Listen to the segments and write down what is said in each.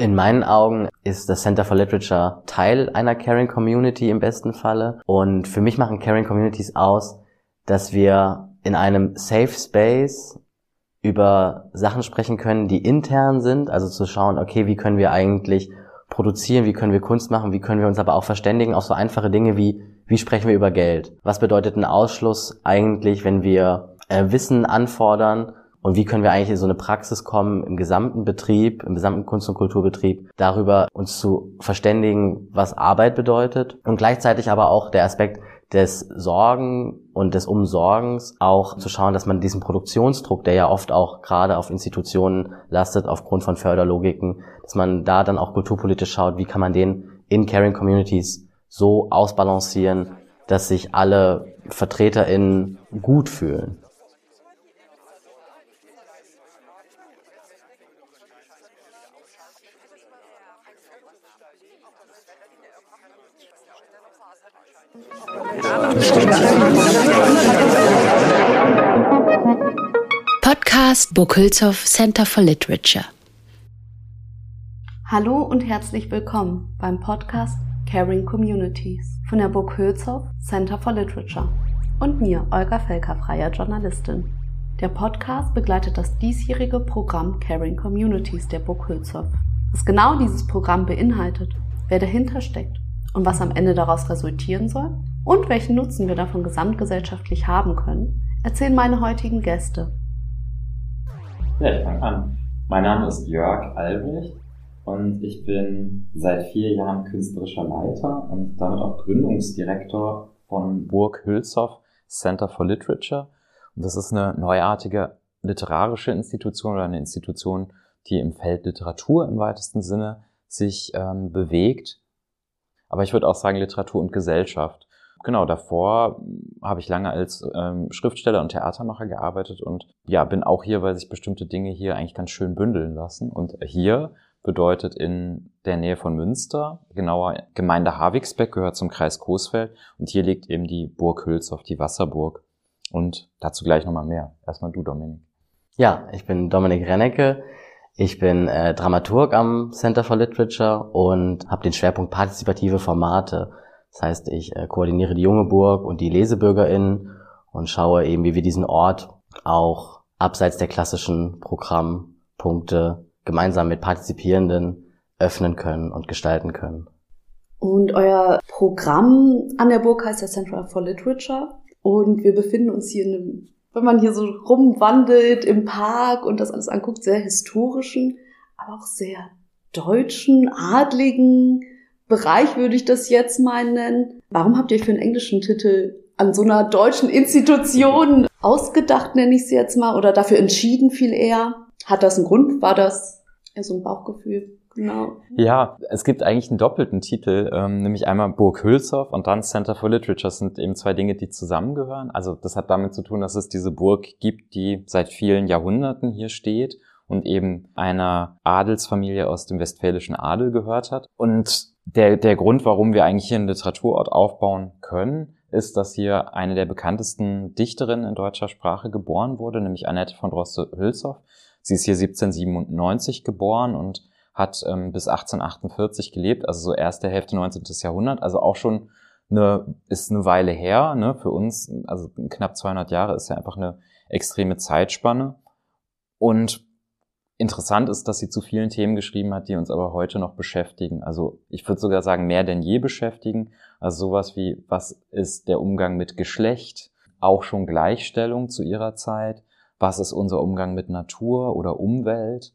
In meinen Augen ist das Center for Literature Teil einer Caring Community im besten Falle. Und für mich machen Caring Communities aus, dass wir in einem Safe Space über Sachen sprechen können, die intern sind, also zu schauen, okay, wie können wir eigentlich produzieren, wie können wir Kunst machen, wie können wir uns aber auch verständigen auf so einfache Dinge wie, wie sprechen wir über Geld? Was bedeutet ein Ausschluss eigentlich, wenn wir äh, Wissen anfordern und wie können wir eigentlich in so eine Praxis kommen im gesamten Betrieb, im gesamten Kunst- und Kulturbetrieb, darüber uns zu verständigen, was Arbeit bedeutet und gleichzeitig aber auch der Aspekt, des Sorgen und des Umsorgens auch zu schauen, dass man diesen Produktionsdruck, der ja oft auch gerade auf Institutionen lastet aufgrund von Förderlogiken, dass man da dann auch kulturpolitisch schaut, wie kann man den in Caring Communities so ausbalancieren, dass sich alle VertreterInnen gut fühlen. Podcast Burg Center for Literature. Hallo und herzlich willkommen beim Podcast Caring Communities von der Burg Center for Literature und mir, Olga Felker, freier Journalistin. Der Podcast begleitet das diesjährige Programm Caring Communities der Burg Was genau dieses Programm beinhaltet, wer dahinter steckt und was am Ende daraus resultieren soll und welchen Nutzen wir davon gesamtgesellschaftlich haben können, erzählen meine heutigen Gäste. Ja, ich fange an. Mein Name ist Jörg Albrecht und ich bin seit vier Jahren künstlerischer Leiter und damit auch Gründungsdirektor von Burg Hülshoff Center for Literature. Und das ist eine neuartige literarische Institution oder eine Institution, die im Feld Literatur im weitesten Sinne sich ähm, bewegt. Aber ich würde auch sagen Literatur und Gesellschaft genau, davor habe ich lange als ähm, Schriftsteller und Theatermacher gearbeitet und ja, bin auch hier, weil sich bestimmte Dinge hier eigentlich ganz schön bündeln lassen. Und hier bedeutet in der Nähe von Münster, genauer Gemeinde Havigsbeck gehört zum Kreis Coesfeld und hier liegt eben die Burg Hülshoff, die Wasserburg. Und dazu gleich nochmal mehr. Erstmal du, Dominik. Ja, ich bin Dominik Rennecke. Ich bin äh, Dramaturg am Center for Literature und habe den Schwerpunkt partizipative Formate. Das heißt, ich äh, koordiniere die junge Burg und die LesebürgerInnen und schaue eben, wie wir diesen Ort auch abseits der klassischen Programmpunkte gemeinsam mit Partizipierenden öffnen können und gestalten können. Und euer Programm an der Burg heißt ja Central for Literature. Und wir befinden uns hier in einem, wenn man hier so rumwandelt im Park und das alles anguckt, sehr historischen, aber auch sehr deutschen, adligen, Bereich würde ich das jetzt mal nennen. Warum habt ihr für einen englischen Titel an so einer deutschen Institution ausgedacht, nenne ich sie jetzt mal, oder dafür entschieden viel eher? Hat das einen Grund? War das eher so ein Bauchgefühl? Genau. Ja, es gibt eigentlich einen doppelten Titel, ähm, nämlich einmal Burg Hülshoff und dann Center for Literature. Das sind eben zwei Dinge, die zusammengehören. Also das hat damit zu tun, dass es diese Burg gibt, die seit vielen Jahrhunderten hier steht und eben einer Adelsfamilie aus dem westfälischen Adel gehört hat. Und der, der Grund, warum wir eigentlich hier einen Literaturort aufbauen können, ist, dass hier eine der bekanntesten Dichterinnen in deutscher Sprache geboren wurde, nämlich Annette von Droste-Hülshoff. Sie ist hier 1797 geboren und hat ähm, bis 1848 gelebt, also so erste Hälfte 19. Jahrhundert, also auch schon eine, ist eine Weile her, ne, für uns, also knapp 200 Jahre ist ja einfach eine extreme Zeitspanne. Und Interessant ist, dass sie zu vielen Themen geschrieben hat, die uns aber heute noch beschäftigen. Also ich würde sogar sagen, mehr denn je beschäftigen. Also sowas wie, was ist der Umgang mit Geschlecht? Auch schon Gleichstellung zu ihrer Zeit. Was ist unser Umgang mit Natur oder Umwelt?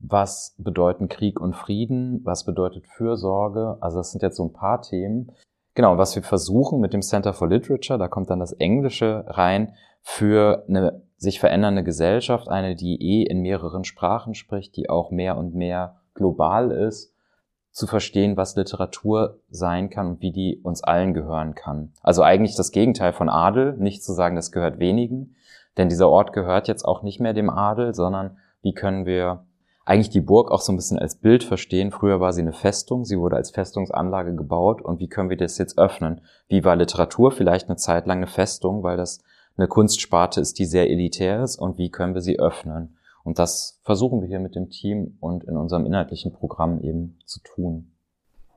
Was bedeuten Krieg und Frieden? Was bedeutet Fürsorge? Also das sind jetzt so ein paar Themen. Genau, was wir versuchen mit dem Center for Literature, da kommt dann das Englische rein, für eine sich verändernde Gesellschaft, eine, die eh in mehreren Sprachen spricht, die auch mehr und mehr global ist, zu verstehen, was Literatur sein kann und wie die uns allen gehören kann. Also eigentlich das Gegenteil von Adel, nicht zu sagen, das gehört wenigen, denn dieser Ort gehört jetzt auch nicht mehr dem Adel, sondern wie können wir eigentlich die Burg auch so ein bisschen als Bild verstehen. Früher war sie eine Festung, sie wurde als Festungsanlage gebaut und wie können wir das jetzt öffnen? Wie war Literatur vielleicht eine Zeit lang eine Festung, weil das eine Kunstsparte ist, die sehr elitär ist und wie können wir sie öffnen? Und das versuchen wir hier mit dem Team und in unserem inhaltlichen Programm eben zu tun.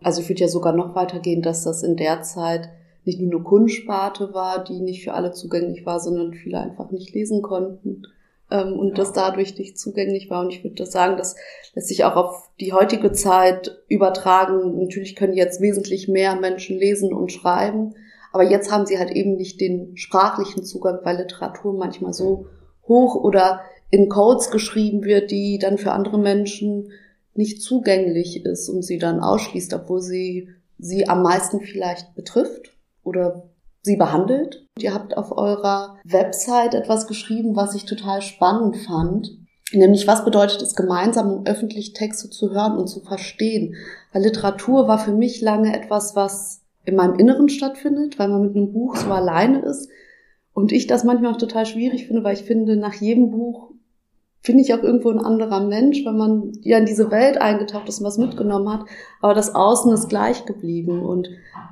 Also ich würde ja sogar noch weitergehen, dass das in der Zeit nicht nur eine Kunstsparte war, die nicht für alle zugänglich war, sondern viele einfach nicht lesen konnten ähm, und ja. das dadurch nicht zugänglich war. Und ich würde sagen, das lässt sich auch auf die heutige Zeit übertragen. Natürlich können jetzt wesentlich mehr Menschen lesen und schreiben, aber jetzt haben sie halt eben nicht den sprachlichen Zugang, weil Literatur manchmal so hoch oder in Codes geschrieben wird, die dann für andere Menschen nicht zugänglich ist und sie dann ausschließt, obwohl sie sie am meisten vielleicht betrifft oder sie behandelt. Ihr habt auf eurer Website etwas geschrieben, was ich total spannend fand. Nämlich, was bedeutet es gemeinsam, um öffentlich Texte zu hören und zu verstehen? Weil Literatur war für mich lange etwas, was in meinem Inneren stattfindet, weil man mit einem Buch so alleine ist. Und ich das manchmal auch total schwierig finde, weil ich finde, nach jedem Buch finde ich auch irgendwo ein anderer Mensch, weil man ja in diese Welt eingetaucht ist und was mitgenommen hat. Aber das Außen ist gleich geblieben. Und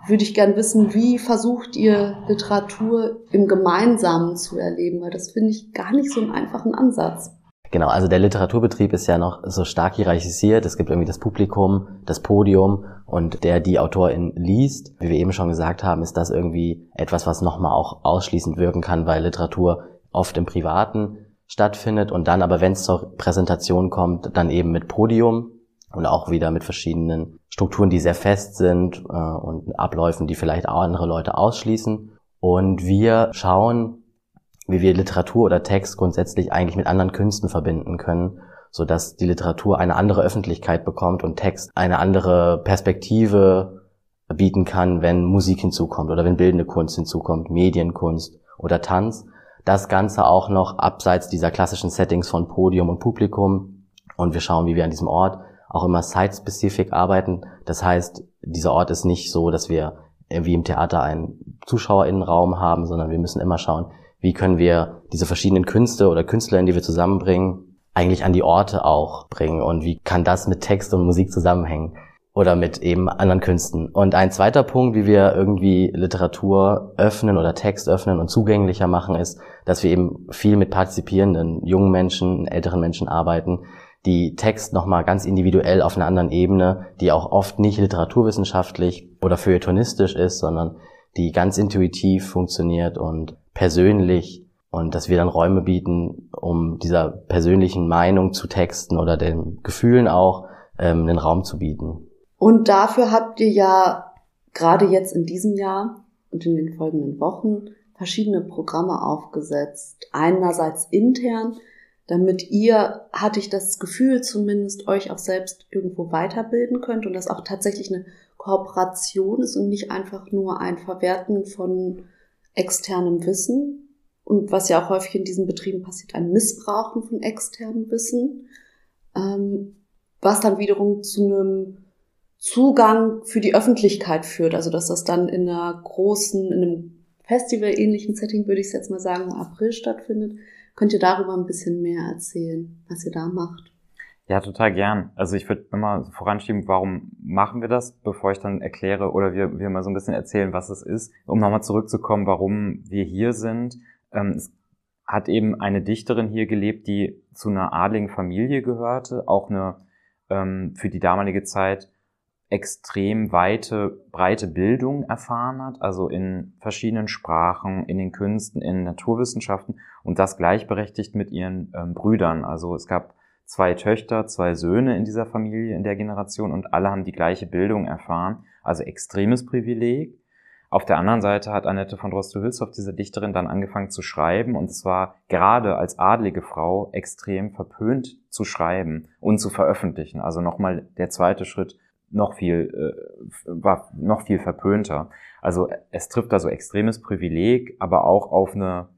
würde ich gern wissen, wie versucht ihr Literatur im Gemeinsamen zu erleben? Weil das finde ich gar nicht so einen einfachen Ansatz. Genau, also der Literaturbetrieb ist ja noch so stark hierarchisiert. Es gibt irgendwie das Publikum, das Podium und der die Autorin liest. Wie wir eben schon gesagt haben, ist das irgendwie etwas, was nochmal auch ausschließend wirken kann, weil Literatur oft im Privaten stattfindet und dann aber, wenn es zur Präsentation kommt, dann eben mit Podium und auch wieder mit verschiedenen Strukturen, die sehr fest sind äh, und Abläufen, die vielleicht auch andere Leute ausschließen. Und wir schauen, wie wir Literatur oder Text grundsätzlich eigentlich mit anderen Künsten verbinden können, so dass die Literatur eine andere Öffentlichkeit bekommt und Text eine andere Perspektive bieten kann, wenn Musik hinzukommt oder wenn bildende Kunst hinzukommt, Medienkunst oder Tanz das Ganze auch noch abseits dieser klassischen Settings von Podium und Publikum. Und wir schauen, wie wir an diesem Ort auch immer site-specific arbeiten. Das heißt, dieser Ort ist nicht so, dass wir wie im Theater einen Zuschauerinnenraum haben, sondern wir müssen immer schauen, wie können wir diese verschiedenen Künste oder Künstler, die wir zusammenbringen, eigentlich an die Orte auch bringen und wie kann das mit Text und Musik zusammenhängen oder mit eben anderen Künsten. Und ein zweiter Punkt, wie wir irgendwie Literatur öffnen oder Text öffnen und zugänglicher machen, ist, dass wir eben viel mit partizipierenden jungen Menschen, älteren Menschen arbeiten, die Text nochmal ganz individuell auf einer anderen Ebene, die auch oft nicht literaturwissenschaftlich oder feuilletonistisch ist, sondern die ganz intuitiv funktioniert und persönlich und dass wir dann Räume bieten, um dieser persönlichen Meinung zu Texten oder den Gefühlen auch ähm, einen Raum zu bieten. Und dafür habt ihr ja gerade jetzt in diesem Jahr und in den folgenden Wochen verschiedene Programme aufgesetzt. Einerseits intern, damit ihr, hatte ich das Gefühl zumindest, euch auch selbst irgendwo weiterbilden könnt und das auch tatsächlich eine Kooperation ist und nicht einfach nur ein Verwerten von externem Wissen. Und was ja auch häufig in diesen Betrieben passiert, ein Missbrauchen von externem Wissen, ähm, was dann wiederum zu einem Zugang für die Öffentlichkeit führt. Also dass das dann in einer großen, in einem Festival-ähnlichen Setting, würde ich es jetzt mal sagen, im April stattfindet. Könnt ihr darüber ein bisschen mehr erzählen, was ihr da macht? Ja, total gern. Also ich würde immer voranschieben, warum machen wir das, bevor ich dann erkläre oder wir, wir mal so ein bisschen erzählen, was es ist, um nochmal zurückzukommen, warum wir hier sind. Ähm, es hat eben eine Dichterin hier gelebt, die zu einer adligen Familie gehörte, auch eine ähm, für die damalige Zeit extrem weite, breite Bildung erfahren hat, also in verschiedenen Sprachen, in den Künsten, in Naturwissenschaften und das gleichberechtigt mit ihren ähm, Brüdern. Also es gab zwei Töchter, zwei Söhne in dieser Familie, in der Generation und alle haben die gleiche Bildung erfahren, also extremes Privileg. Auf der anderen Seite hat Annette von Droste-Hülshoff, diese Dichterin, dann angefangen zu schreiben und zwar gerade als adlige Frau extrem verpönt zu schreiben und zu veröffentlichen. Also nochmal der zweite Schritt noch viel, äh, war noch viel verpönter. Also es trifft da so extremes Privileg, aber auch auf eine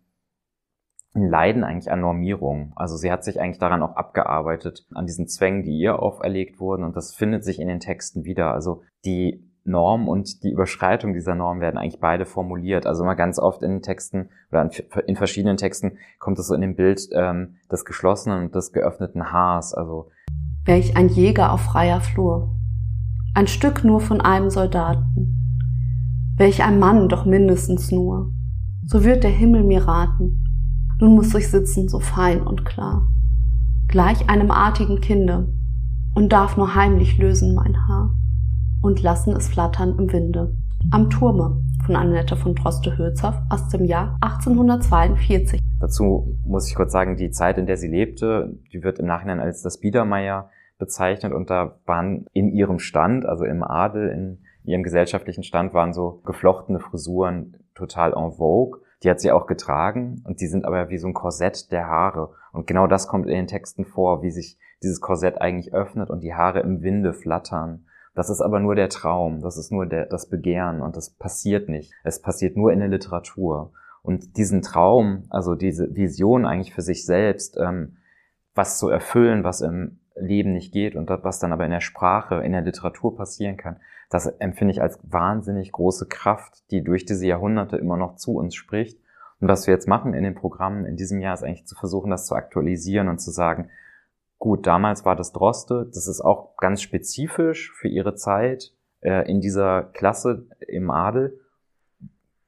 ein Leiden eigentlich an Normierung. Also sie hat sich eigentlich daran auch abgearbeitet, an diesen Zwängen, die ihr auferlegt wurden und das findet sich in den Texten wieder. Also die Norm und die Überschreitung dieser Norm werden eigentlich beide formuliert. Also immer ganz oft in den Texten oder in verschiedenen Texten kommt es so in dem Bild ähm, des geschlossenen und des geöffneten Haars. Also Welch ein Jäger auf freier Flur ein Stück nur von einem Soldaten. Welch ein Mann doch mindestens nur. So wird der Himmel mir raten. Nun muss ich sitzen so fein und klar. gleich einem artigen Kinde, und darf nur heimlich lösen mein Haar und lassen es flattern im Winde. Am Turme von Annette von Droste-Hülshoff aus dem Jahr 1842. Dazu muss ich kurz sagen, die Zeit, in der sie lebte, die wird im Nachhinein als das Biedermeier bezeichnet und da waren in ihrem Stand, also im Adel, in ihrem gesellschaftlichen Stand, waren so geflochtene Frisuren total en vogue. Die hat sie auch getragen und die sind aber wie so ein Korsett der Haare. Und genau das kommt in den Texten vor, wie sich dieses Korsett eigentlich öffnet und die Haare im Winde flattern. Das ist aber nur der Traum, das ist nur der, das Begehren und das passiert nicht. Es passiert nur in der Literatur. Und diesen Traum, also diese Vision eigentlich für sich selbst, ähm, was zu erfüllen, was im Leben nicht geht und was dann aber in der Sprache, in der Literatur passieren kann, das empfinde ich als wahnsinnig große Kraft, die durch diese Jahrhunderte immer noch zu uns spricht. Und was wir jetzt machen in den Programmen in diesem Jahr ist eigentlich zu versuchen, das zu aktualisieren und zu sagen, gut, damals war das Droste, das ist auch ganz spezifisch für ihre Zeit äh, in dieser Klasse im Adel.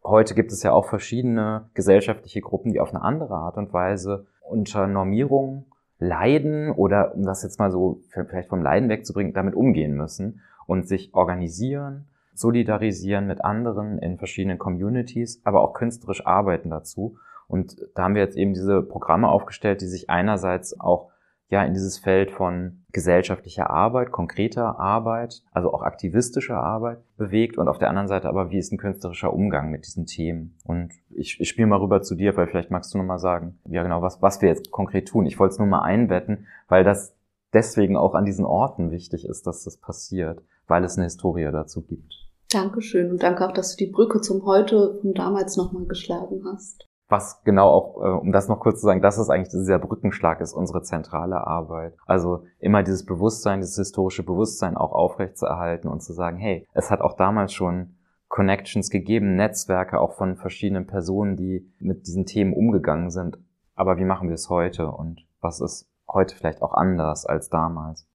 Heute gibt es ja auch verschiedene gesellschaftliche Gruppen, die auf eine andere Art und Weise unter Normierung leiden oder, um das jetzt mal so vielleicht vom Leiden wegzubringen, damit umgehen müssen und sich organisieren, solidarisieren mit anderen in verschiedenen Communities, aber auch künstlerisch arbeiten dazu. Und da haben wir jetzt eben diese Programme aufgestellt, die sich einerseits auch ja in dieses Feld von gesellschaftlicher Arbeit, konkreter Arbeit, also auch aktivistischer Arbeit bewegt und auf der anderen Seite aber, wie ist ein künstlerischer Umgang mit diesen Themen? Und ich, ich spiele mal rüber zu dir, weil vielleicht magst du nochmal sagen, ja genau, was, was wir jetzt konkret tun. Ich wollte es nur mal einbetten, weil das deswegen auch an diesen Orten wichtig ist, dass das passiert, weil es eine Historie dazu gibt. Dankeschön und danke auch, dass du die Brücke zum Heute und damals nochmal geschlagen hast was genau auch, äh, um das noch kurz zu sagen, das ist eigentlich dieser Brückenschlag, ist unsere zentrale Arbeit. Also immer dieses Bewusstsein, dieses historische Bewusstsein auch aufrechtzuerhalten und zu sagen, hey, es hat auch damals schon Connections gegeben, Netzwerke auch von verschiedenen Personen, die mit diesen Themen umgegangen sind. Aber wie machen wir es heute und was ist heute vielleicht auch anders als damals?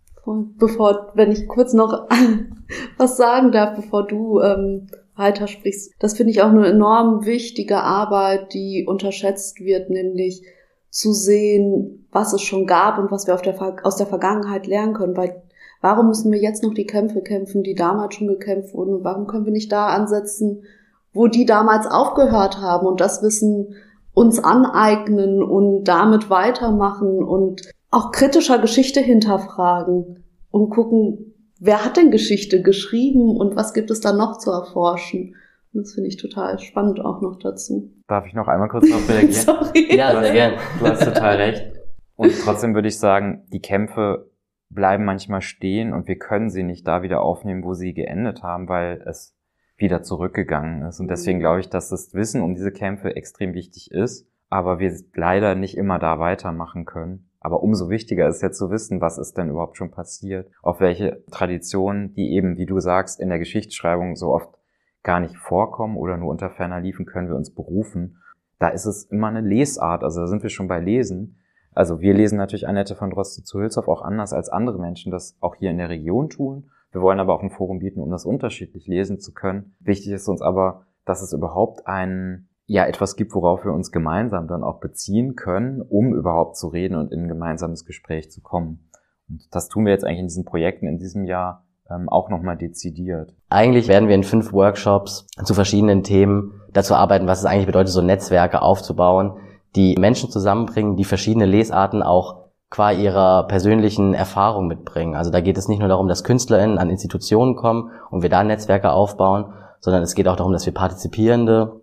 Bevor, wenn ich kurz noch was sagen darf, bevor du ähm, weitersprichst. Das finde ich auch eine enorm wichtige Arbeit, die unterschätzt wird, nämlich zu sehen, was es schon gab und was wir der, aus der Vergangenheit lernen können. Weil warum müssen wir jetzt noch die Kämpfe kämpfen, die damals schon gekämpft wurden? Und warum können wir nicht da ansetzen, wo die damals aufgehört haben und das Wissen uns aneignen und damit weitermachen und auch kritischer Geschichte hinterfragen und gucken, wer hat denn Geschichte geschrieben und was gibt es da noch zu erforschen? Und das finde ich total spannend auch noch dazu. Darf ich noch einmal kurz darauf reagieren? Sorry. Ja, sehr gerne. Du hast total recht. Und trotzdem würde ich sagen, die Kämpfe bleiben manchmal stehen und wir können sie nicht da wieder aufnehmen, wo sie geendet haben, weil es wieder zurückgegangen ist. Und deswegen glaube ich, dass das Wissen um diese Kämpfe extrem wichtig ist, aber wir leider nicht immer da weitermachen können. Aber umso wichtiger ist jetzt zu wissen, was ist denn überhaupt schon passiert, auf welche Traditionen, die eben, wie du sagst, in der Geschichtsschreibung so oft gar nicht vorkommen oder nur unter ferner liefen, können wir uns berufen. Da ist es immer eine Lesart, also da sind wir schon bei Lesen. Also wir lesen natürlich Annette von Droste zu Hülshoff auch anders als andere Menschen das auch hier in der Region tun. Wir wollen aber auch ein Forum bieten, um das unterschiedlich lesen zu können. Wichtig ist uns aber, dass es überhaupt einen ja etwas gibt, worauf wir uns gemeinsam dann auch beziehen können, um überhaupt zu reden und in ein gemeinsames Gespräch zu kommen. Und das tun wir jetzt eigentlich in diesen Projekten in diesem Jahr ähm, auch nochmal dezidiert. Eigentlich werden wir in fünf Workshops zu verschiedenen Themen dazu arbeiten, was es eigentlich bedeutet, so Netzwerke aufzubauen, die Menschen zusammenbringen, die verschiedene Lesarten auch qua ihrer persönlichen Erfahrung mitbringen. Also da geht es nicht nur darum, dass KünstlerInnen an Institutionen kommen und wir da Netzwerke aufbauen, sondern es geht auch darum, dass wir Partizipierende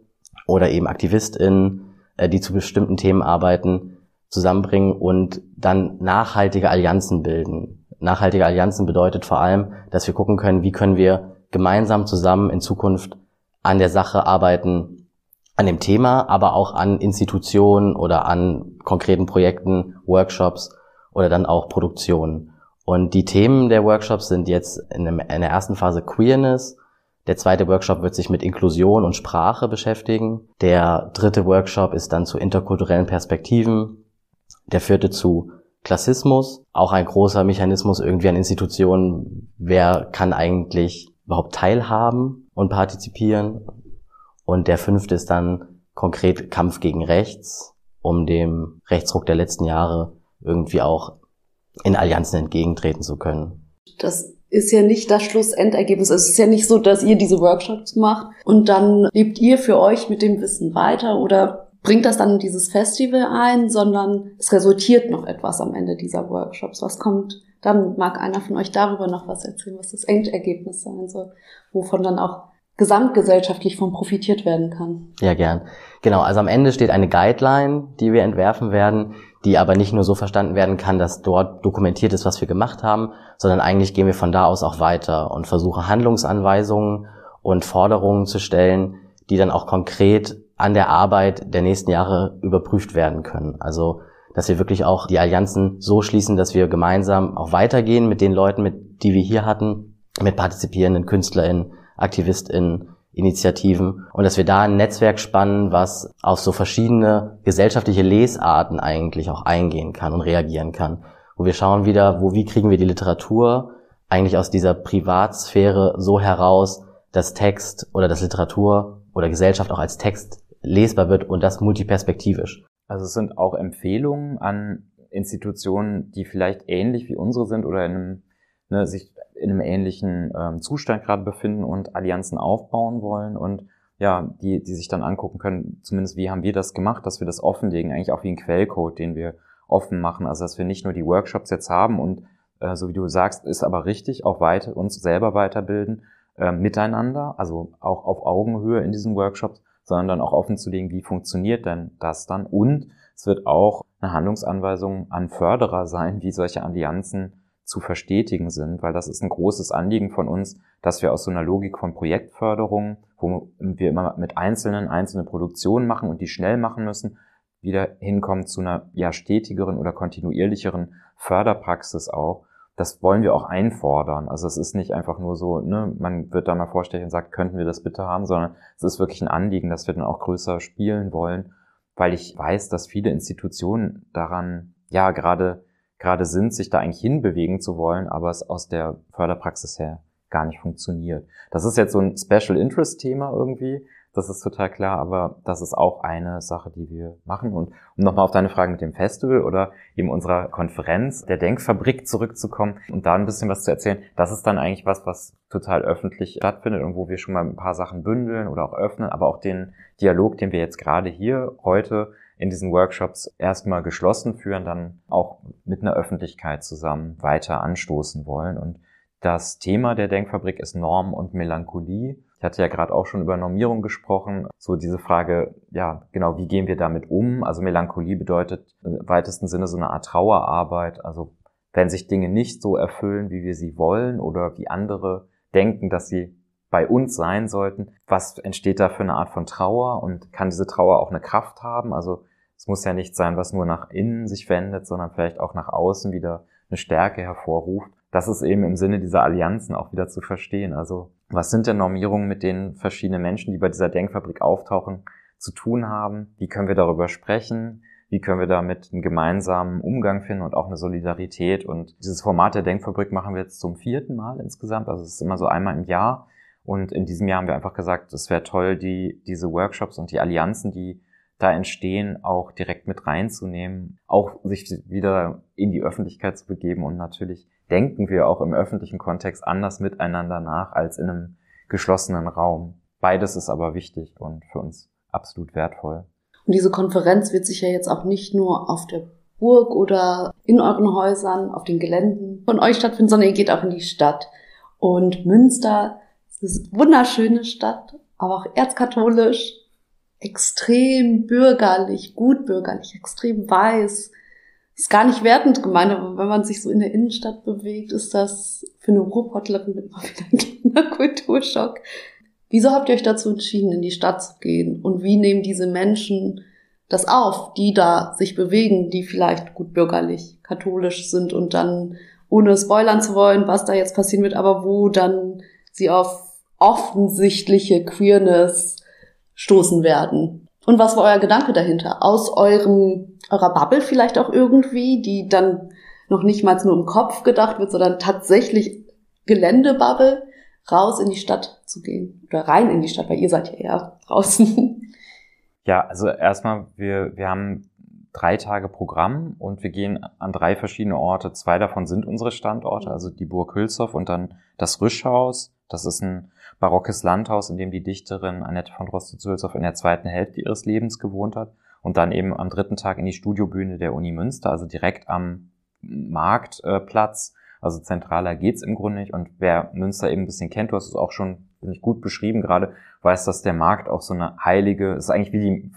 oder eben AktivistInnen, äh, die zu bestimmten Themen arbeiten, zusammenbringen und dann nachhaltige Allianzen bilden. Nachhaltige Allianzen bedeutet vor allem, dass wir gucken können, wie können wir gemeinsam zusammen in Zukunft an der Sache arbeiten, an dem Thema, aber auch an Institutionen oder an konkreten Projekten, Workshops oder dann auch Produktionen. Und die Themen der Workshops sind jetzt in der ersten Phase Queerness, der zweite Workshop wird sich mit Inklusion und Sprache beschäftigen. Der dritte Workshop ist dann zu interkulturellen Perspektiven. Der vierte zu Klassismus. Auch ein großer Mechanismus irgendwie an Institutionen. Wer kann eigentlich überhaupt teilhaben und partizipieren? Und der fünfte ist dann konkret Kampf gegen Rechts, um dem Rechtsruck der letzten Jahre irgendwie auch in Allianzen entgegentreten zu können. Das ist ja nicht das Schlussendergebnis. Es ist ja nicht so, dass ihr diese Workshops macht und dann lebt ihr für euch mit dem Wissen weiter oder bringt das dann in dieses Festival ein, sondern es resultiert noch etwas am Ende dieser Workshops. Was kommt dann? Mag einer von euch darüber noch was erzählen, was das Endergebnis sein soll, wovon dann auch gesamtgesellschaftlich von profitiert werden kann? Ja, gern. Genau, also am Ende steht eine Guideline, die wir entwerfen werden, die aber nicht nur so verstanden werden kann, dass dort dokumentiert ist, was wir gemacht haben, sondern eigentlich gehen wir von da aus auch weiter und versuchen Handlungsanweisungen und Forderungen zu stellen, die dann auch konkret an der Arbeit der nächsten Jahre überprüft werden können. Also, dass wir wirklich auch die Allianzen so schließen, dass wir gemeinsam auch weitergehen mit den Leuten, mit, die wir hier hatten, mit partizipierenden KünstlerInnen, AktivistInnen, Initiativen und dass wir da ein Netzwerk spannen, was auf so verschiedene gesellschaftliche Lesarten eigentlich auch eingehen kann und reagieren kann. Wo wir schauen wieder, wo, wie kriegen wir die Literatur eigentlich aus dieser Privatsphäre so heraus, dass Text oder dass Literatur oder Gesellschaft auch als Text lesbar wird und das multiperspektivisch. Also es sind auch Empfehlungen an Institutionen, die vielleicht ähnlich wie unsere sind oder in einem, ne, sich in einem ähnlichen ähm, Zustand gerade befinden und Allianzen aufbauen wollen und ja, die, die sich dann angucken können, zumindest wie haben wir das gemacht, dass wir das offenlegen, eigentlich auch wie ein Quellcode, den wir offen machen, also dass wir nicht nur die Workshops jetzt haben und äh, so wie du sagst, ist aber richtig, auch weiter uns selber weiterbilden, äh, miteinander, also auch auf Augenhöhe in diesen Workshops, sondern dann auch offen zu legen, wie funktioniert denn das dann? Und es wird auch eine Handlungsanweisung an Förderer sein, wie solche Allianzen zu verstetigen sind, weil das ist ein großes Anliegen von uns, dass wir aus so einer Logik von Projektförderung, wo wir immer mit einzelnen, einzelne Produktionen machen und die schnell machen müssen, wieder hinkommen zu einer ja stetigeren oder kontinuierlicheren Förderpraxis auch. Das wollen wir auch einfordern. Also es ist nicht einfach nur so, ne, man wird da mal vorstellig und sagt, könnten wir das bitte haben, sondern es ist wirklich ein Anliegen, dass wir dann auch größer spielen wollen, weil ich weiß, dass viele Institutionen daran ja gerade gerade sind, sich da eigentlich hinbewegen zu wollen, aber es aus der Förderpraxis her gar nicht funktioniert. Das ist jetzt so ein Special Interest Thema irgendwie. Das ist total klar, aber das ist auch eine Sache, die wir machen. Und um nochmal auf deine Frage mit dem Festival oder eben unserer Konferenz der Denkfabrik zurückzukommen und da ein bisschen was zu erzählen, das ist dann eigentlich was, was total öffentlich stattfindet und wo wir schon mal ein paar Sachen bündeln oder auch öffnen, aber auch den Dialog, den wir jetzt gerade hier heute in diesen Workshops erstmal geschlossen führen, dann auch mit einer Öffentlichkeit zusammen weiter anstoßen wollen. Und das Thema der Denkfabrik ist Norm und Melancholie. Ich hatte ja gerade auch schon über Normierung gesprochen. So diese Frage, ja, genau, wie gehen wir damit um? Also Melancholie bedeutet im weitesten Sinne so eine Art Trauerarbeit. Also wenn sich Dinge nicht so erfüllen, wie wir sie wollen oder wie andere denken, dass sie bei uns sein sollten. Was entsteht da für eine Art von Trauer und kann diese Trauer auch eine Kraft haben? Also es muss ja nicht sein, was nur nach innen sich wendet, sondern vielleicht auch nach außen wieder eine Stärke hervorruft. Das ist eben im Sinne dieser Allianzen auch wieder zu verstehen. Also was sind denn Normierungen, mit denen verschiedene Menschen, die bei dieser Denkfabrik auftauchen, zu tun haben? Wie können wir darüber sprechen? Wie können wir damit einen gemeinsamen Umgang finden und auch eine Solidarität? Und dieses Format der Denkfabrik machen wir jetzt zum vierten Mal insgesamt. Also es ist immer so einmal im Jahr und in diesem Jahr haben wir einfach gesagt, es wäre toll, die, diese Workshops und die Allianzen, die da entstehen, auch direkt mit reinzunehmen, auch sich wieder in die Öffentlichkeit zu begeben und natürlich denken wir auch im öffentlichen Kontext anders miteinander nach als in einem geschlossenen Raum. Beides ist aber wichtig und für uns absolut wertvoll. Und diese Konferenz wird sich ja jetzt auch nicht nur auf der Burg oder in euren Häusern, auf den Geländen von euch stattfinden, sondern ihr geht auch in die Stadt. Und Münster es ist eine wunderschöne Stadt, aber auch erzkatholisch, extrem bürgerlich, gut bürgerlich, extrem weiß. Ist gar nicht wertend gemeint, aber wenn man sich so in der Innenstadt bewegt, ist das für eine Ruhrpottlerin immer wieder ein kleiner Kulturschock. Wieso habt ihr euch dazu entschieden, in die Stadt zu gehen? Und wie nehmen diese Menschen das auf, die da sich bewegen, die vielleicht gut bürgerlich, katholisch sind und dann, ohne spoilern zu wollen, was da jetzt passieren wird, aber wo dann sie auf offensichtliche Queerness stoßen werden. Und was war euer Gedanke dahinter? Aus eurem, eurer Bubble vielleicht auch irgendwie, die dann noch nicht mal nur im Kopf gedacht wird, sondern tatsächlich Geländebubble, raus in die Stadt zu gehen. Oder rein in die Stadt, weil ihr seid ja eher draußen. Ja, also erstmal, wir, wir haben drei Tage Programm und wir gehen an drei verschiedene Orte. Zwei davon sind unsere Standorte, also die Burg Hülshoff und dann das Rüschhaus. Das ist ein barockes Landhaus, in dem die Dichterin Annette von Rostitz-Hülshoff in der zweiten Hälfte ihres Lebens gewohnt hat. Und dann eben am dritten Tag in die Studiobühne der Uni Münster, also direkt am Marktplatz. Also zentraler geht's im Grunde nicht. Und wer Münster eben ein bisschen kennt, du hast es auch schon finde ich gut beschrieben gerade, weiß, dass der Markt auch so eine heilige, ist eigentlich wie die,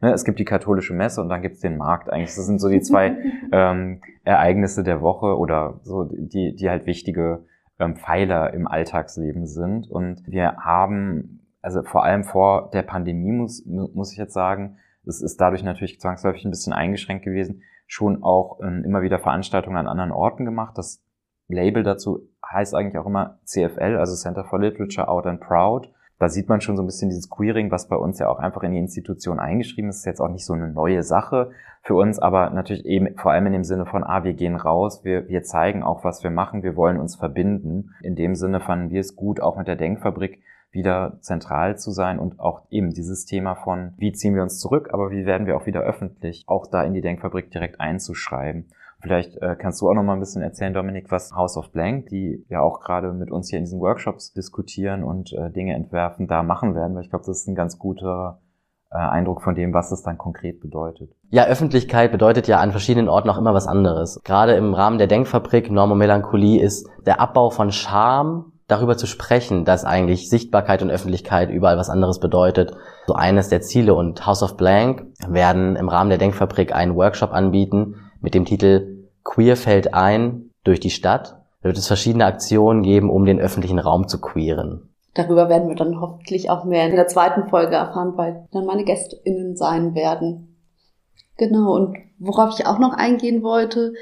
ne, es gibt die katholische Messe und dann gibt's den Markt eigentlich. Das sind so die zwei ähm, Ereignisse der Woche oder so, die, die halt wichtige Pfeiler im Alltagsleben sind. Und wir haben, also vor allem vor der Pandemie muss, muss ich jetzt sagen, es ist dadurch natürlich zwangsläufig ein bisschen eingeschränkt gewesen, schon auch ähm, immer wieder Veranstaltungen an anderen Orten gemacht. Das Label dazu heißt eigentlich auch immer CFL, also Center for Literature Out and Proud. Da sieht man schon so ein bisschen dieses Queering, was bei uns ja auch einfach in die Institution eingeschrieben ist. Ist jetzt auch nicht so eine neue Sache für uns, aber natürlich eben vor allem in dem Sinne von, ah, wir gehen raus, wir, wir zeigen auch, was wir machen, wir wollen uns verbinden. In dem Sinne fanden wir es gut, auch mit der Denkfabrik wieder zentral zu sein und auch eben dieses Thema von, wie ziehen wir uns zurück, aber wie werden wir auch wieder öffentlich, auch da in die Denkfabrik direkt einzuschreiben. Vielleicht äh, kannst du auch noch mal ein bisschen erzählen, Dominik, was House of Blank, die ja auch gerade mit uns hier in diesen Workshops diskutieren und äh, Dinge entwerfen, da machen werden, weil ich glaube, das ist ein ganz guter äh, Eindruck von dem, was es dann konkret bedeutet. Ja, Öffentlichkeit bedeutet ja an verschiedenen Orten auch immer was anderes. Gerade im Rahmen der Denkfabrik Normo Melancholie ist der Abbau von Scham darüber zu sprechen, dass eigentlich Sichtbarkeit und Öffentlichkeit überall was anderes bedeutet. So eines der Ziele und House of Blank werden im Rahmen der Denkfabrik einen Workshop anbieten mit dem Titel Queer fällt ein durch die Stadt. Da wird es verschiedene Aktionen geben, um den öffentlichen Raum zu queeren. Darüber werden wir dann hoffentlich auch mehr in der zweiten Folge erfahren, weil dann meine GästInnen sein werden. Genau, und worauf ich auch noch eingehen wollte,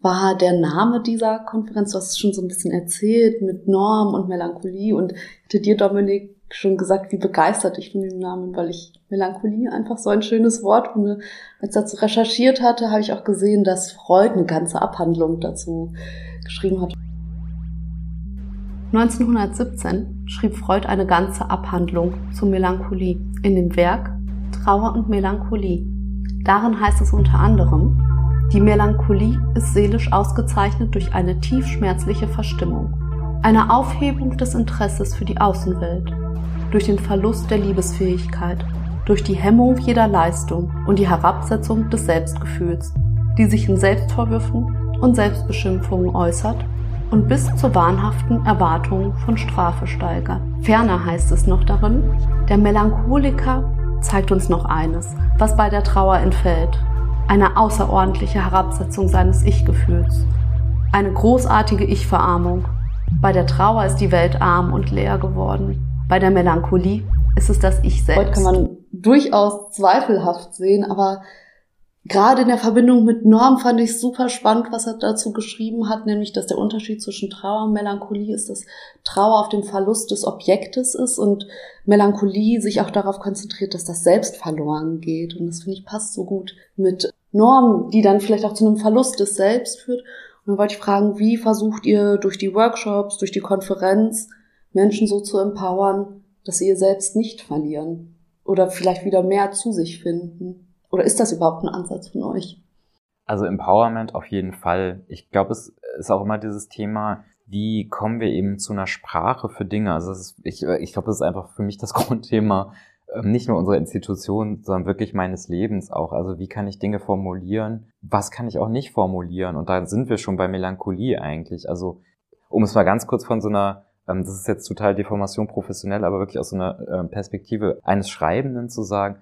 war der Name dieser Konferenz. Du hast es schon so ein bisschen erzählt mit Norm und Melancholie und hatte dir, Dominik, schon gesagt, wie begeistert ich von dem Namen, weil ich Melancholie einfach so ein schönes Wort finde. Als ich dazu recherchiert hatte, habe ich auch gesehen, dass Freud eine ganze Abhandlung dazu geschrieben hat. 1917 schrieb Freud eine ganze Abhandlung zur Melancholie in dem Werk Trauer und Melancholie. Darin heißt es unter anderem, die Melancholie ist seelisch ausgezeichnet durch eine tiefschmerzliche Verstimmung, eine Aufhebung des Interesses für die Außenwelt, durch den Verlust der Liebesfähigkeit, durch die Hemmung jeder Leistung und die Herabsetzung des Selbstgefühls, die sich in Selbstvorwürfen und Selbstbeschimpfungen äußert und bis zur wahnhaften Erwartung von Strafe steigert. Ferner heißt es noch darin, der Melancholiker zeigt uns noch eines, was bei der Trauer entfällt. Eine außerordentliche Herabsetzung seines Ich-Gefühls. Eine großartige Ich-Verarmung. Bei der Trauer ist die Welt arm und leer geworden. Bei der Melancholie ist es das Ich selbst. Heute kann man durchaus zweifelhaft sehen, aber gerade in der Verbindung mit Norm fand ich super spannend, was er dazu geschrieben hat, nämlich, dass der Unterschied zwischen Trauer und Melancholie ist, dass Trauer auf dem Verlust des Objektes ist und Melancholie sich auch darauf konzentriert, dass das Selbst verloren geht. Und das finde ich passt so gut mit Norm, die dann vielleicht auch zu einem Verlust des Selbst führt. Und dann wollte ich fragen, wie versucht ihr durch die Workshops, durch die Konferenz Menschen so zu empowern, dass sie ihr selbst nicht verlieren oder vielleicht wieder mehr zu sich finden? Oder ist das überhaupt ein Ansatz von euch? Also Empowerment auf jeden Fall. Ich glaube, es ist auch immer dieses Thema, wie kommen wir eben zu einer Sprache für Dinge? Also ist, ich, ich glaube, das ist einfach für mich das Grundthema, ähm, nicht nur unserer Institution, sondern wirklich meines Lebens auch. Also wie kann ich Dinge formulieren? Was kann ich auch nicht formulieren? Und da sind wir schon bei Melancholie eigentlich. Also um es mal ganz kurz von so einer das ist jetzt total Deformation professionell, aber wirklich aus so einer ähm, Perspektive eines Schreibenden zu sagen,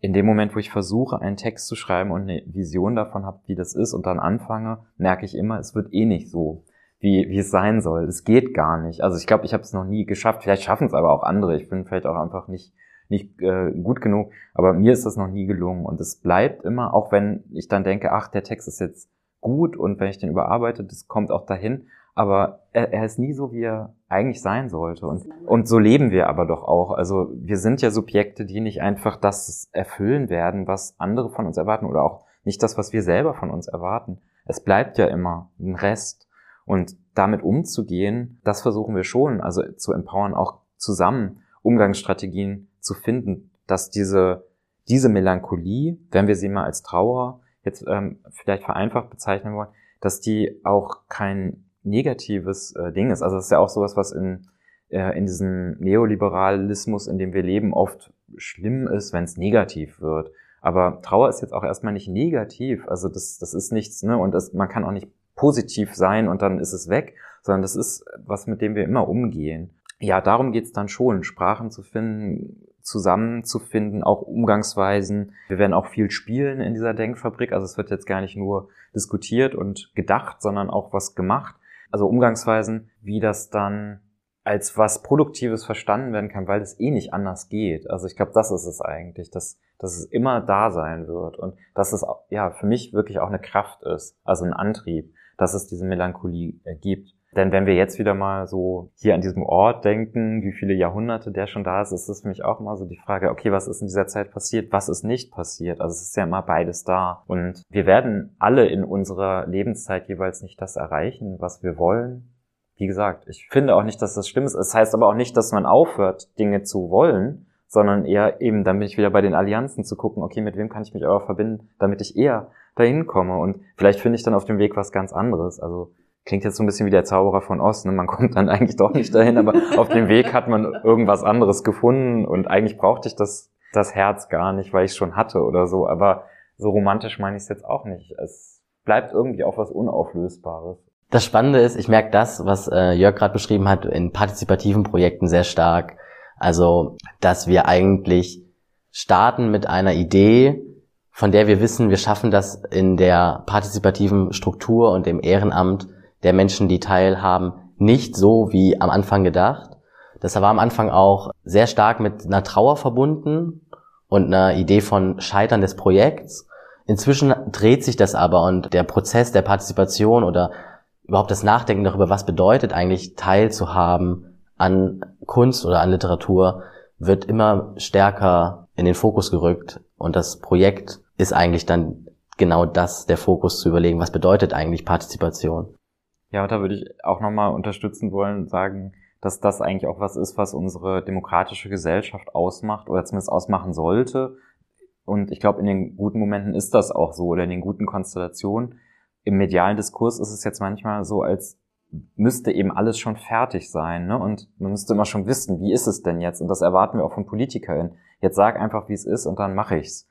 in dem Moment, wo ich versuche, einen Text zu schreiben und eine Vision davon habe, wie das ist und dann anfange, merke ich immer, es wird eh nicht so, wie, wie es sein soll. Es geht gar nicht. Also ich glaube, ich habe es noch nie geschafft. Vielleicht schaffen es aber auch andere. Ich bin vielleicht auch einfach nicht nicht äh, gut genug, aber mir ist das noch nie gelungen und es bleibt immer, auch wenn ich dann denke, ach, der Text ist jetzt gut und wenn ich den überarbeite, das kommt auch dahin, aber er, er ist nie so, wie er eigentlich sein sollte. Und, und so leben wir aber doch auch. Also wir sind ja Subjekte, die nicht einfach das erfüllen werden, was andere von uns erwarten oder auch nicht das, was wir selber von uns erwarten. Es bleibt ja immer ein Rest. Und damit umzugehen, das versuchen wir schon, also zu empowern, auch zusammen Umgangsstrategien zu finden, dass diese, diese Melancholie, wenn wir sie mal als Trauer jetzt ähm, vielleicht vereinfacht bezeichnen wollen, dass die auch kein negatives äh, Ding ist. Also das ist ja auch sowas, was in, äh, in diesem Neoliberalismus, in dem wir leben, oft schlimm ist, wenn es negativ wird. Aber Trauer ist jetzt auch erstmal nicht negativ. Also das, das ist nichts, ne? Und das, man kann auch nicht positiv sein und dann ist es weg, sondern das ist was, mit dem wir immer umgehen. Ja, darum geht's dann schon, Sprachen zu finden, zusammenzufinden, auch Umgangsweisen. Wir werden auch viel spielen in dieser Denkfabrik. Also es wird jetzt gar nicht nur diskutiert und gedacht, sondern auch was gemacht. Also Umgangsweisen, wie das dann als was Produktives verstanden werden kann, weil es eh nicht anders geht. Also ich glaube, das ist es eigentlich, dass, dass es immer da sein wird und dass es ja für mich wirklich auch eine Kraft ist, also ein Antrieb, dass es diese Melancholie äh, gibt. Denn wenn wir jetzt wieder mal so hier an diesem Ort denken, wie viele Jahrhunderte der schon da ist, ist es für mich auch immer so die Frage, okay, was ist in dieser Zeit passiert, was ist nicht passiert? Also es ist ja immer beides da. Und wir werden alle in unserer Lebenszeit jeweils nicht das erreichen, was wir wollen. Wie gesagt, ich finde auch nicht, dass das schlimm ist. Es das heißt aber auch nicht, dass man aufhört, Dinge zu wollen, sondern eher eben, dann bin ich wieder bei den Allianzen zu gucken, okay, mit wem kann ich mich aber verbinden, damit ich eher dahin komme. Und vielleicht finde ich dann auf dem Weg was ganz anderes. Also klingt jetzt so ein bisschen wie der Zauberer von Oz, ne? man kommt dann eigentlich doch nicht dahin, aber auf dem Weg hat man irgendwas anderes gefunden und eigentlich brauchte ich das, das Herz gar nicht, weil ich es schon hatte oder so, aber so romantisch meine ich es jetzt auch nicht. Es bleibt irgendwie auch was Unauflösbares. Das Spannende ist, ich merke das, was äh, Jörg gerade beschrieben hat, in partizipativen Projekten sehr stark. Also, dass wir eigentlich starten mit einer Idee, von der wir wissen, wir schaffen das in der partizipativen Struktur und im Ehrenamt der Menschen, die teilhaben, nicht so wie am Anfang gedacht. Das war am Anfang auch sehr stark mit einer Trauer verbunden und einer Idee von Scheitern des Projekts. Inzwischen dreht sich das aber und der Prozess der Partizipation oder überhaupt das Nachdenken darüber, was bedeutet eigentlich teilzuhaben an Kunst oder an Literatur, wird immer stärker in den Fokus gerückt und das Projekt ist eigentlich dann genau das, der Fokus zu überlegen, was bedeutet eigentlich Partizipation. Ja, und da würde ich auch nochmal unterstützen wollen, sagen, dass das eigentlich auch was ist, was unsere demokratische Gesellschaft ausmacht oder zumindest ausmachen sollte. Und ich glaube, in den guten Momenten ist das auch so oder in den guten Konstellationen. Im medialen Diskurs ist es jetzt manchmal so, als müsste eben alles schon fertig sein. Ne? Und man müsste immer schon wissen, wie ist es denn jetzt? Und das erwarten wir auch von PolitikerInnen. Jetzt sag einfach, wie es ist und dann mache ich's.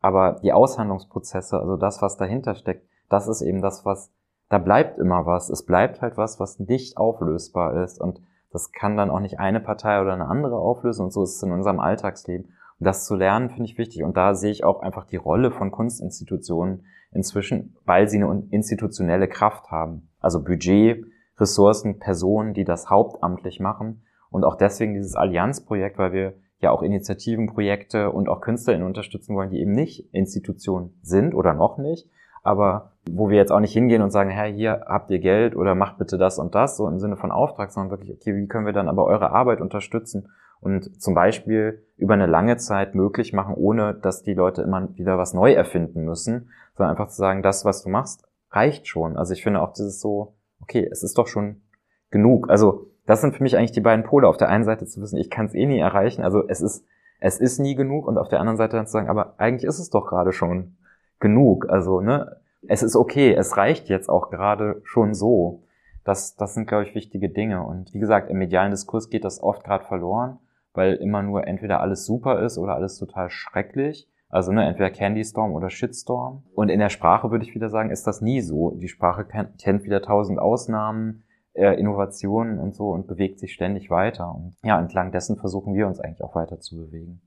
Aber die Aushandlungsprozesse, also das, was dahinter steckt, das ist eben das, was da bleibt immer was. Es bleibt halt was, was nicht auflösbar ist. Und das kann dann auch nicht eine Partei oder eine andere auflösen. Und so ist es in unserem Alltagsleben. Und das zu lernen, finde ich wichtig. Und da sehe ich auch einfach die Rolle von Kunstinstitutionen inzwischen, weil sie eine institutionelle Kraft haben. Also Budget, Ressourcen, Personen, die das hauptamtlich machen. Und auch deswegen dieses Allianzprojekt, weil wir ja auch Initiativen, Projekte und auch KünstlerInnen unterstützen wollen, die eben nicht Institutionen sind oder noch nicht, aber wo wir jetzt auch nicht hingehen und sagen, hey, hier habt ihr Geld oder macht bitte das und das, so im Sinne von Auftrag, sondern wirklich, okay, wie können wir dann aber eure Arbeit unterstützen und zum Beispiel über eine lange Zeit möglich machen, ohne dass die Leute immer wieder was neu erfinden müssen, sondern einfach zu sagen, das, was du machst, reicht schon. Also ich finde auch dieses so, okay, es ist doch schon genug. Also das sind für mich eigentlich die beiden Pole. Auf der einen Seite zu wissen, ich kann es eh nie erreichen, also es ist, es ist nie genug und auf der anderen Seite dann zu sagen, aber eigentlich ist es doch gerade schon genug. Also, ne, es ist okay, es reicht jetzt auch gerade schon so. Das, das sind, glaube ich, wichtige Dinge. Und wie gesagt, im medialen Diskurs geht das oft gerade verloren, weil immer nur entweder alles super ist oder alles total schrecklich. Also ne, entweder Candy Storm oder Shitstorm. Und in der Sprache würde ich wieder sagen, ist das nie so. Die Sprache kennt wieder tausend Ausnahmen, äh, Innovationen und so und bewegt sich ständig weiter. Und ja, entlang dessen versuchen wir uns eigentlich auch weiter zu bewegen.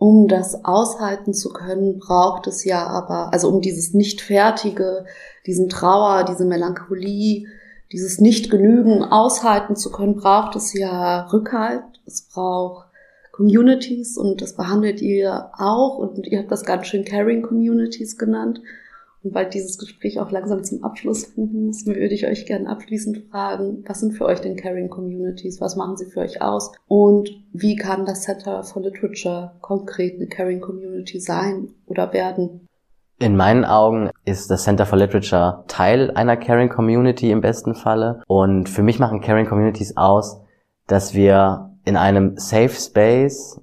Um das aushalten zu können, braucht es ja aber, also um dieses Nicht-Fertige, diesen Trauer, diese Melancholie, dieses Nicht-Genügen aushalten zu können, braucht es ja Rückhalt, es braucht Communities und das behandelt ihr auch und ihr habt das ganz schön Caring Communities genannt. Und weil dieses Gespräch auch langsam zum Abschluss finden muss, würde ich euch gerne abschließend fragen, was sind für euch denn Caring Communities? Was machen sie für euch aus? Und wie kann das Center for Literature konkret eine Caring Community sein oder werden? In meinen Augen ist das Center for Literature Teil einer Caring Community im besten Falle. Und für mich machen Caring Communities aus, dass wir in einem Safe Space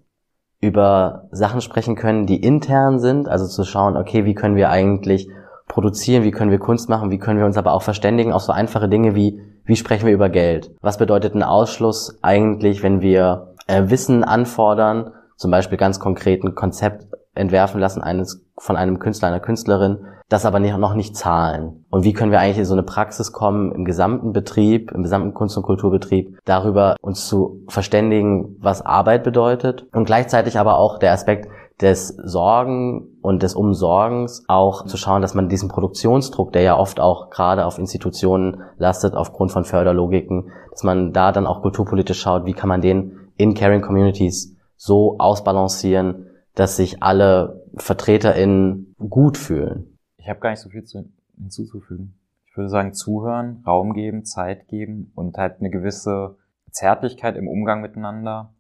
über Sachen sprechen können, die intern sind, also zu schauen, okay, wie können wir eigentlich produzieren, wie können wir Kunst machen, wie können wir uns aber auch verständigen auf so einfache Dinge wie, wie sprechen wir über Geld? Was bedeutet ein Ausschluss eigentlich, wenn wir äh, Wissen anfordern, zum Beispiel ganz konkret ein Konzept entwerfen lassen eines von einem Künstler, einer Künstlerin, das aber nicht, noch nicht zahlen. Und wie können wir eigentlich in so eine Praxis kommen, im gesamten Betrieb, im gesamten Kunst- und Kulturbetrieb, darüber uns zu verständigen, was Arbeit bedeutet und gleichzeitig aber auch der Aspekt des Sorgen und des Umsorgens auch zu schauen, dass man diesen Produktionsdruck, der ja oft auch gerade auf Institutionen lastet aufgrund von Förderlogiken, dass man da dann auch kulturpolitisch schaut, wie kann man den in Caring Communities so ausbalancieren, dass sich alle VertreterInnen gut fühlen. Ich habe gar nicht so viel zu, hinzuzufügen. Ich würde sagen, zuhören, Raum geben, Zeit geben und halt eine gewisse Zärtlichkeit im Umgang miteinander.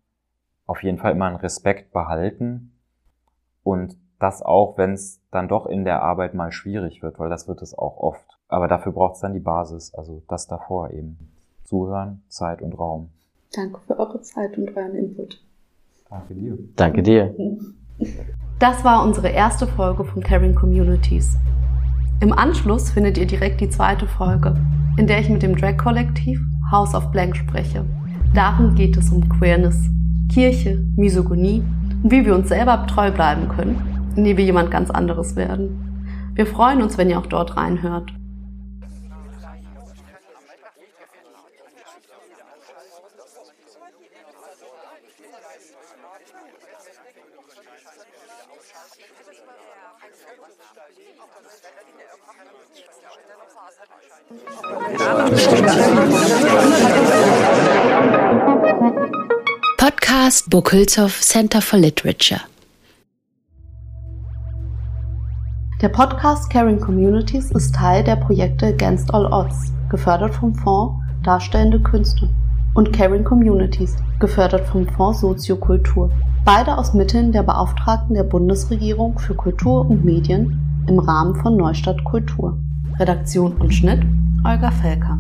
Auf jeden Fall immer einen Respekt behalten. Und das auch, wenn es dann doch in der Arbeit mal schwierig wird, weil das wird es auch oft. Aber dafür braucht es dann die Basis, also das davor eben. Zuhören, Zeit und Raum. Danke für eure Zeit und euren Input. Danke dir. Danke dir. Das war unsere erste Folge von Caring Communities. Im Anschluss findet ihr direkt die zweite Folge, in der ich mit dem Drag-Kollektiv House of Blank spreche. Darin geht es um Queerness, Kirche, Misogynie und wie wir uns selber treu bleiben können, indem wir jemand ganz anderes werden. Wir freuen uns, wenn ihr auch dort reinhört. Podcast Burkhülshoff Center for Literature. Der Podcast Caring Communities ist Teil der Projekte Against All Odds, gefördert vom Fonds Darstellende Künste, und Caring Communities, gefördert vom Fonds Soziokultur. Beide aus Mitteln der Beauftragten der Bundesregierung für Kultur und Medien im Rahmen von Neustadt Kultur. Redaktion und Schnitt Olga Felker.